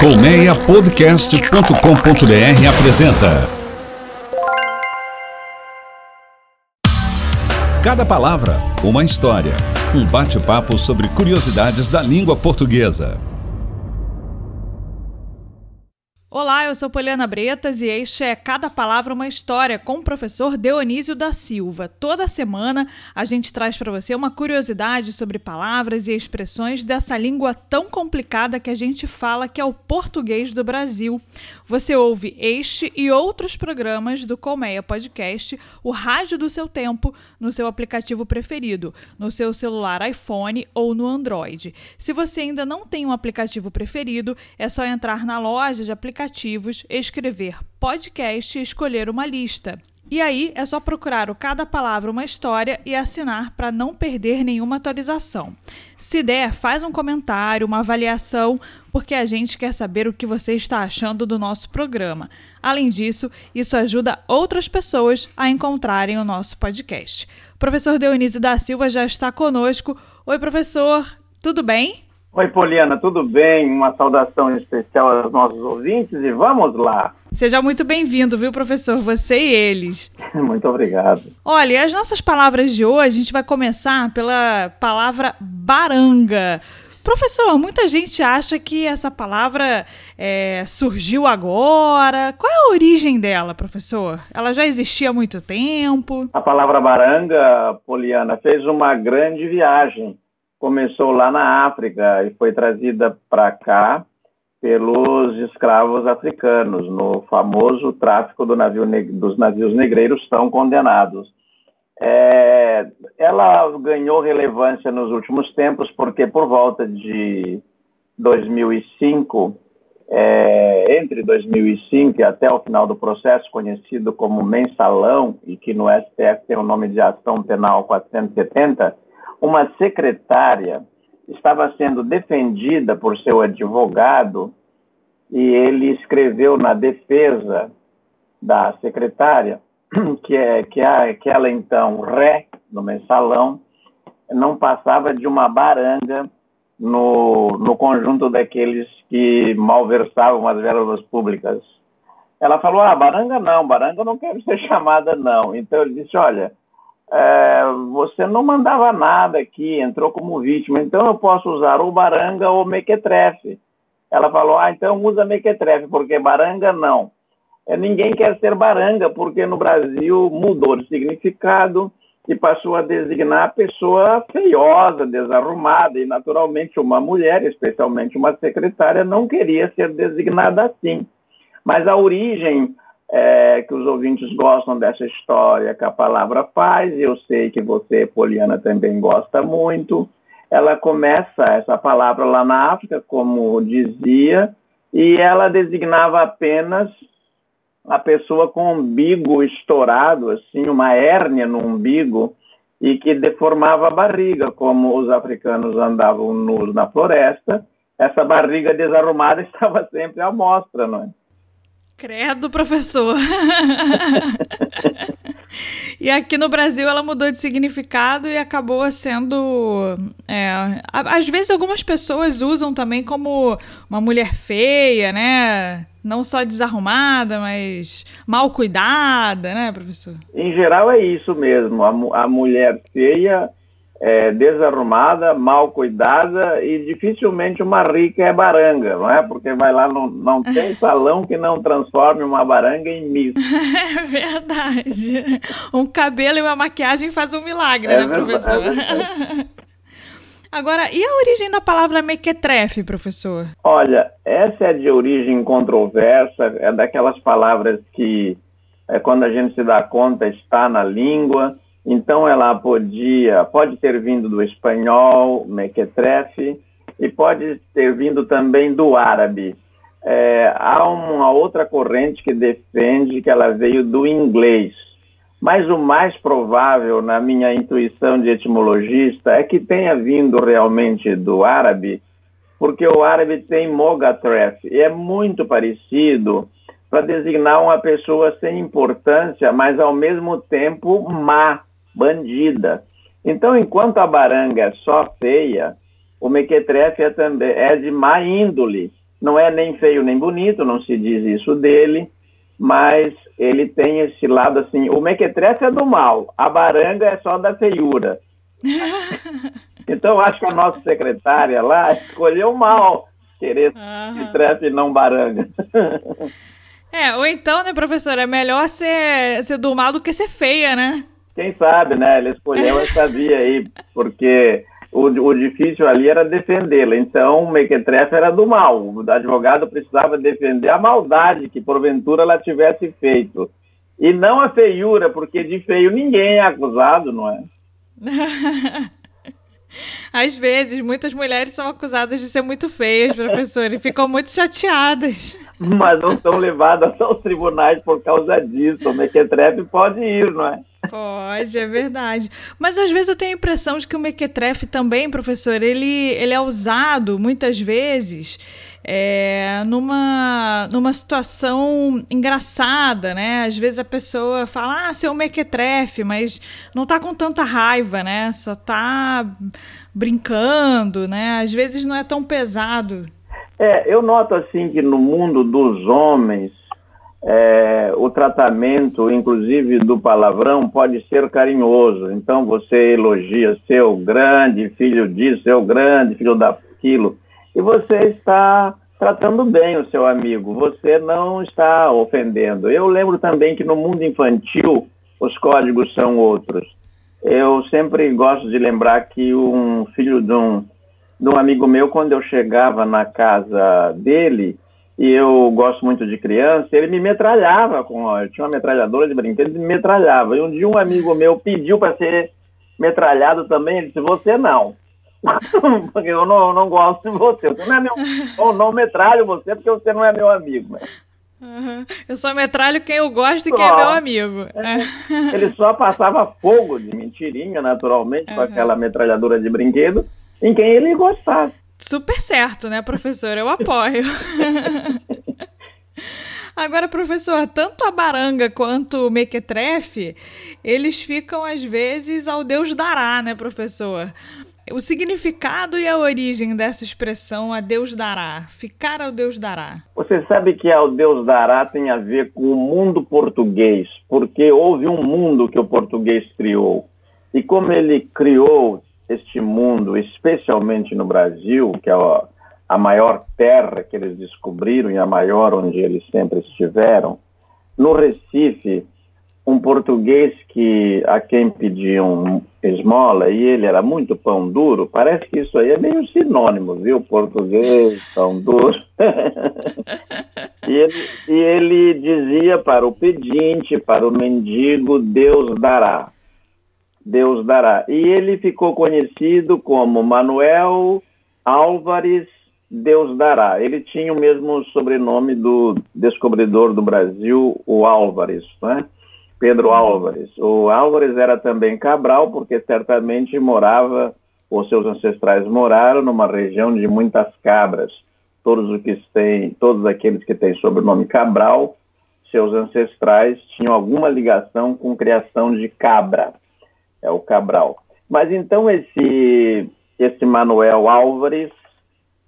Colmeiapodcast.com.br apresenta Cada palavra, uma história. Um bate-papo sobre curiosidades da língua portuguesa. Olá, eu sou Poliana Bretas e este é Cada Palavra uma História com o professor Dionísio da Silva. Toda semana a gente traz para você uma curiosidade sobre palavras e expressões dessa língua tão complicada que a gente fala que é o português do Brasil. Você ouve este e outros programas do Colmeia Podcast, o rádio do seu tempo, no seu aplicativo preferido, no seu celular iPhone ou no Android. Se você ainda não tem um aplicativo preferido, é só entrar na loja de aplicativos aplicativos, escrever podcast e escolher uma lista. E aí é só procurar o Cada Palavra uma História e assinar para não perder nenhuma atualização. Se der, faz um comentário, uma avaliação, porque a gente quer saber o que você está achando do nosso programa. Além disso, isso ajuda outras pessoas a encontrarem o nosso podcast. O professor Dionísio da Silva já está conosco. Oi, professor, tudo bem? Oi, Poliana, tudo bem? Uma saudação especial aos nossos ouvintes e vamos lá. Seja muito bem-vindo, viu, professor? Você e eles. muito obrigado. Olha, as nossas palavras de hoje, a gente vai começar pela palavra baranga. Professor, muita gente acha que essa palavra é, surgiu agora. Qual é a origem dela, professor? Ela já existia há muito tempo? A palavra baranga, Poliana, fez uma grande viagem começou lá na África e foi trazida para cá pelos escravos africanos, no famoso tráfico do navio, dos navios negreiros tão condenados. É, ela ganhou relevância nos últimos tempos porque por volta de 2005, é, entre 2005 e até o final do processo, conhecido como mensalão, e que no STF tem o nome de Ação Penal 470, uma secretária estava sendo defendida por seu advogado e ele escreveu na defesa da secretária que, é, que, a, que ela então, ré, no mensalão, não passava de uma baranga no, no conjunto daqueles que malversavam as verbas públicas. Ela falou, ah, baranga não, baranga não quero ser chamada não. Então ele disse, olha, é, você não mandava nada aqui, entrou como vítima, então eu posso usar ou baranga ou mequetrefe. Ela falou, ah, então usa mequetrefe, porque baranga não. É, ninguém quer ser baranga, porque no Brasil mudou de significado e passou a designar a pessoa feiosa, desarrumada, e naturalmente uma mulher, especialmente uma secretária, não queria ser designada assim. Mas a origem é, que os ouvintes gostam dessa história que a palavra faz, eu sei que você, Poliana, também gosta muito. Ela começa essa palavra lá na África, como dizia, e ela designava apenas a pessoa com o umbigo estourado, assim, uma hérnia no umbigo, e que deformava a barriga, como os africanos andavam nus na floresta, essa barriga desarrumada estava sempre à mostra, não é? Credo, professor. e aqui no Brasil ela mudou de significado e acabou sendo. É, às vezes algumas pessoas usam também como uma mulher feia, né? Não só desarrumada, mas mal cuidada, né, professor? Em geral é isso mesmo. A, a mulher feia é, desarrumada, mal cuidada e dificilmente uma rica é baranga, não é? Porque vai lá, não, não tem salão que não transforme uma baranga em miss. É verdade. Um cabelo e uma maquiagem faz um milagre, é né, professor? É Agora, e a origem da palavra mequetrefe, professor? Olha, essa é de origem controversa, é daquelas palavras que, é, quando a gente se dá conta, está na língua, então ela podia, pode ter vindo do espanhol, mequetrefe, e pode ter vindo também do árabe. É, há uma outra corrente que defende que ela veio do inglês. Mas o mais provável, na minha intuição de etimologista, é que tenha vindo realmente do árabe, porque o árabe tem mogatref, e é muito parecido para designar uma pessoa sem importância, mas ao mesmo tempo má bandida. Então, enquanto a baranga é só feia, o mequetrefe é, também, é de má índole. Não é nem feio nem bonito, não se diz isso dele, mas ele tem esse lado assim, o mequetrefe é do mal, a baranga é só da feiura. então acho que a nossa secretária lá escolheu mal querer mequetrefe e não baranga. é, ou então, né, professor, é melhor ser, ser do mal do que ser feia, né? Quem sabe, né? Ele escolheu essa via aí, porque o, o difícil ali era defendê-la. Então, o Mequetrefe era do mal. O advogado precisava defender a maldade que, porventura, ela tivesse feito. E não a feiura, porque de feio ninguém é acusado, não é? Às vezes, muitas mulheres são acusadas de ser muito feias, professor, e ficam muito chateadas. Mas não são levadas aos tribunais por causa disso. O mequetrefe pode ir, não é? Pode, é verdade. Mas às vezes eu tenho a impressão de que o mequetrefe também, professor, ele, ele é usado muitas vezes é, numa, numa situação engraçada, né? Às vezes a pessoa fala, ah, seu mequetrefe, mas não tá com tanta raiva, né? Só tá brincando, né? Às vezes não é tão pesado. É, eu noto assim que no mundo dos homens é, o tratamento, inclusive do palavrão, pode ser carinhoso. Então você elogia seu grande filho disso, seu grande filho daquilo, e você está tratando bem o seu amigo, você não está ofendendo. Eu lembro também que no mundo infantil os códigos são outros. Eu sempre gosto de lembrar que um filho de um, de um amigo meu, quando eu chegava na casa dele, e eu gosto muito de criança, ele me metralhava com. Eu tinha uma metralhadora de brinquedos, ele me metralhava. E um dia um amigo meu pediu para ser metralhado também, ele disse, você não. porque eu não, não gosto de você. Você não é meu. Eu não metralho você porque você não é meu amigo. Uhum. Eu só metralho quem eu gosto e quem é meu amigo. É. Ele só passava fogo de mentirinha, naturalmente, uhum. com aquela metralhadora de brinquedo, em quem ele gostava. Super certo, né, professor? Eu apoio. Agora, professor, tanto a baranga quanto o mequetrefe, eles ficam às vezes ao Deus dará, né, professor? O significado e a origem dessa expressão a Deus dará, ficar ao Deus dará. Você sabe que ao Deus dará tem a ver com o mundo português, porque houve um mundo que o português criou. E como ele criou este mundo, especialmente no Brasil, que é a maior terra que eles descobriram e a maior onde eles sempre estiveram, no Recife, um português que a quem pediam esmola e ele era muito pão duro, parece que isso aí é meio sinônimo, viu? Português, pão duro. e, ele, e ele dizia para o pedinte, para o mendigo, Deus dará. Deus dará. E ele ficou conhecido como Manuel Álvares Deus dará. Ele tinha o mesmo sobrenome do descobridor do Brasil, o Álvares, né? Pedro Álvares. O Álvares era também Cabral, porque certamente morava, ou seus ancestrais moraram numa região de muitas cabras. Todos, os que têm, todos aqueles que têm sobrenome Cabral, seus ancestrais tinham alguma ligação com criação de cabra é o Cabral. Mas então esse, esse Manuel Álvares,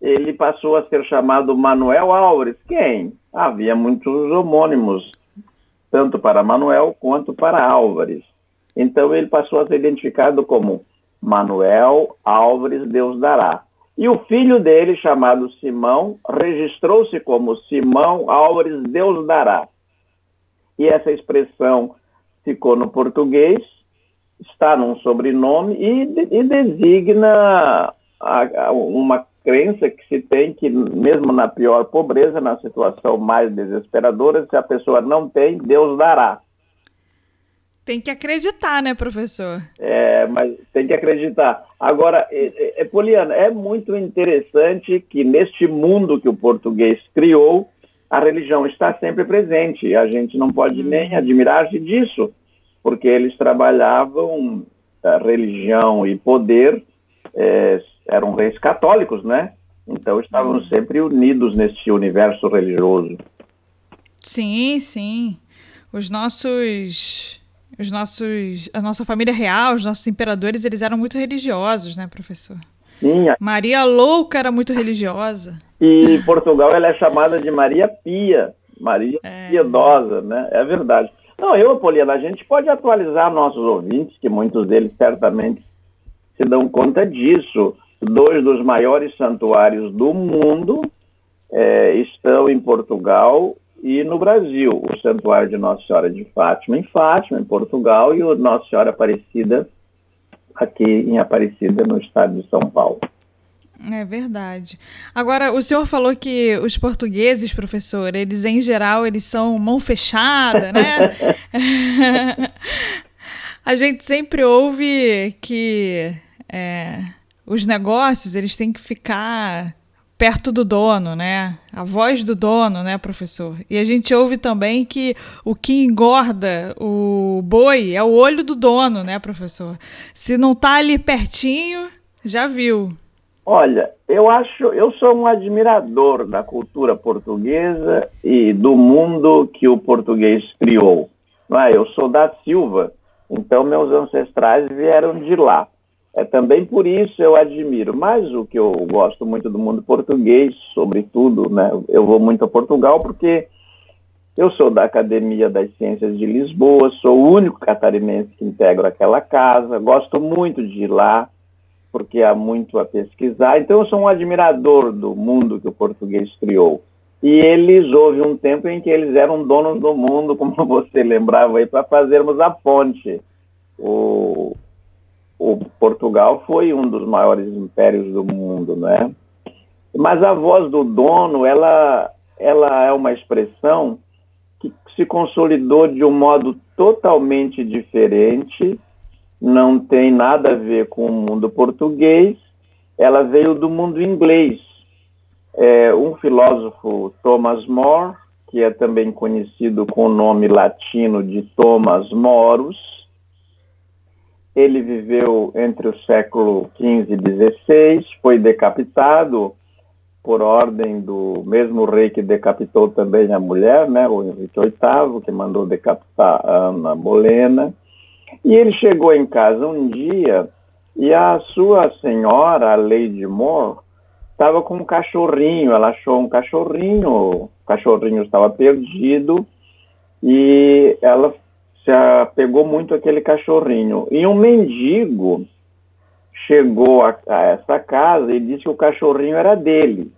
ele passou a ser chamado Manuel Álvares. Quem? Havia muitos homônimos, tanto para Manuel quanto para Álvares. Então ele passou a ser identificado como Manuel Álvares Deus dará. E o filho dele, chamado Simão, registrou-se como Simão Álvares Deus dará. E essa expressão ficou no português está num sobrenome e, e designa a, a uma crença que se tem que, mesmo na pior pobreza, na situação mais desesperadora, se a pessoa não tem, Deus dará. Tem que acreditar, né, professor? É, mas tem que acreditar. Agora, é, é, Poliana, é muito interessante que neste mundo que o português criou, a religião está sempre presente. A gente não pode hum. nem admirar-se disso porque eles trabalhavam a religião e poder, é, eram reis católicos, né? Então estavam uhum. sempre unidos nesse universo religioso. Sim, sim. Os nossos os nossos a nossa família real, os nossos imperadores, eles eram muito religiosos, né, professor? Sim. Maria Louca era muito religiosa. E Portugal ela é chamada de Maria Pia, Maria é. Piedosa, né? É verdade. Não, eu, Poliana, a gente pode atualizar nossos ouvintes, que muitos deles certamente se dão conta disso. Dois dos maiores santuários do mundo é, estão em Portugal e no Brasil. O Santuário de Nossa Senhora de Fátima em Fátima, em Portugal, e o Nossa Senhora Aparecida aqui em Aparecida, no estado de São Paulo. É verdade. Agora, o senhor falou que os portugueses, professor, eles em geral, eles são mão fechada, né? A gente sempre ouve que é, os negócios, eles têm que ficar perto do dono, né? A voz do dono, né, professor? E a gente ouve também que o que engorda o boi é o olho do dono, né, professor? Se não tá ali pertinho, já viu. Olha, eu acho, eu sou um admirador da cultura portuguesa e do mundo que o português criou. É? Eu sou da Silva, então meus ancestrais vieram de lá. É também por isso eu admiro. Mas o que eu gosto muito do mundo português, sobretudo, né? Eu vou muito a Portugal porque eu sou da Academia das Ciências de Lisboa, sou o único catarinense que integro aquela casa, gosto muito de ir lá, porque há muito a pesquisar. Então eu sou um admirador do mundo que o português criou. E eles, houve um tempo em que eles eram donos do mundo, como você lembrava aí, para fazermos a ponte. O, o Portugal foi um dos maiores impérios do mundo, né? Mas a voz do dono, ela, ela é uma expressão que se consolidou de um modo totalmente diferente, não tem nada a ver com o mundo português, ela veio do mundo inglês. É, um filósofo, Thomas More, que é também conhecido com o nome latino de Thomas Morus, ele viveu entre o século XV e XVI, foi decapitado por ordem do mesmo rei que decapitou também a mulher, né, o Henrique VIII, que mandou decapitar a Ana Bolena. E ele chegou em casa um dia e a sua senhora, a Lady Moore, estava com um cachorrinho. Ela achou um cachorrinho, o cachorrinho estava perdido e ela se apegou muito aquele cachorrinho. E um mendigo chegou a, a essa casa e disse que o cachorrinho era dele.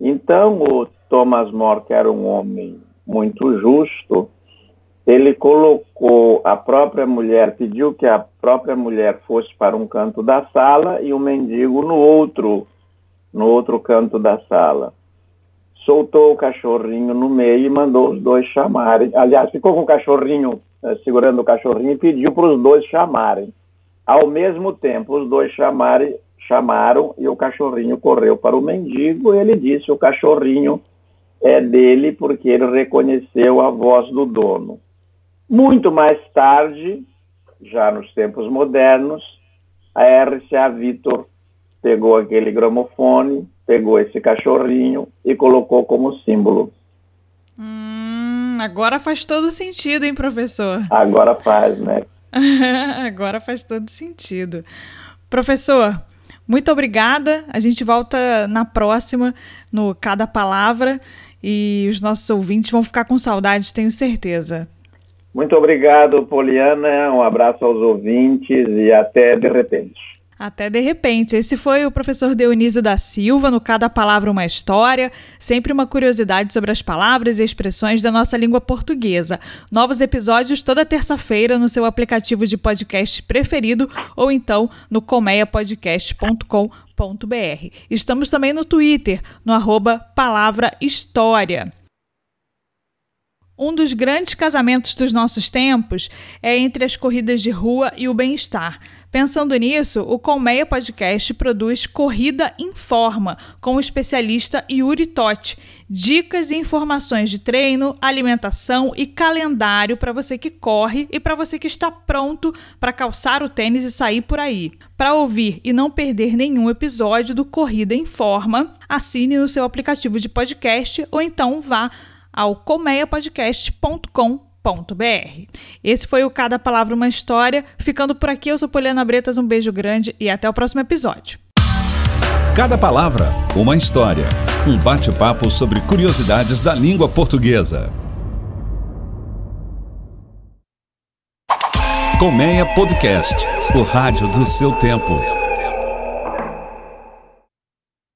Então o Thomas More, que era um homem muito justo, ele colocou a própria mulher, pediu que a própria mulher fosse para um canto da sala e o mendigo no outro, no outro canto da sala soltou o cachorrinho no meio e mandou os dois chamarem. Aliás, ficou com o cachorrinho, segurando o cachorrinho, e pediu para os dois chamarem. Ao mesmo tempo, os dois chamarem, chamaram e o cachorrinho correu para o mendigo. E ele disse: o cachorrinho é dele porque ele reconheceu a voz do dono. Muito mais tarde, já nos tempos modernos, a RCA Vitor pegou aquele gramofone, pegou esse cachorrinho e colocou como símbolo. Hum, agora faz todo sentido, hein, professor? Agora faz, né? agora faz todo sentido. Professor, muito obrigada. A gente volta na próxima, no Cada Palavra, e os nossos ouvintes vão ficar com saudade, tenho certeza. Muito obrigado, Poliana. Um abraço aos ouvintes e até de repente. Até de repente. Esse foi o professor Dionísio da Silva, no Cada Palavra uma História, sempre uma curiosidade sobre as palavras e expressões da nossa língua portuguesa. Novos episódios toda terça-feira no seu aplicativo de podcast preferido ou então no colmeiapodcast.com.br. Estamos também no Twitter, no arroba Palavra História. Um dos grandes casamentos dos nossos tempos é entre as corridas de rua e o bem-estar. Pensando nisso, o Colmeia Podcast produz Corrida em Forma, com o especialista Yuri Totti. Dicas e informações de treino, alimentação e calendário para você que corre e para você que está pronto para calçar o tênis e sair por aí. Para ouvir e não perder nenhum episódio do Corrida em Forma, assine no seu aplicativo de podcast ou então vá ao www.polianabreta.com.br. Esse foi o Cada Palavra Uma História. Ficando por aqui, eu sou Poliana Bretas, um beijo grande e até o próximo episódio. Cada Palavra Uma História. Um bate-papo sobre curiosidades da língua portuguesa. Colmeia Podcast o rádio do seu tempo.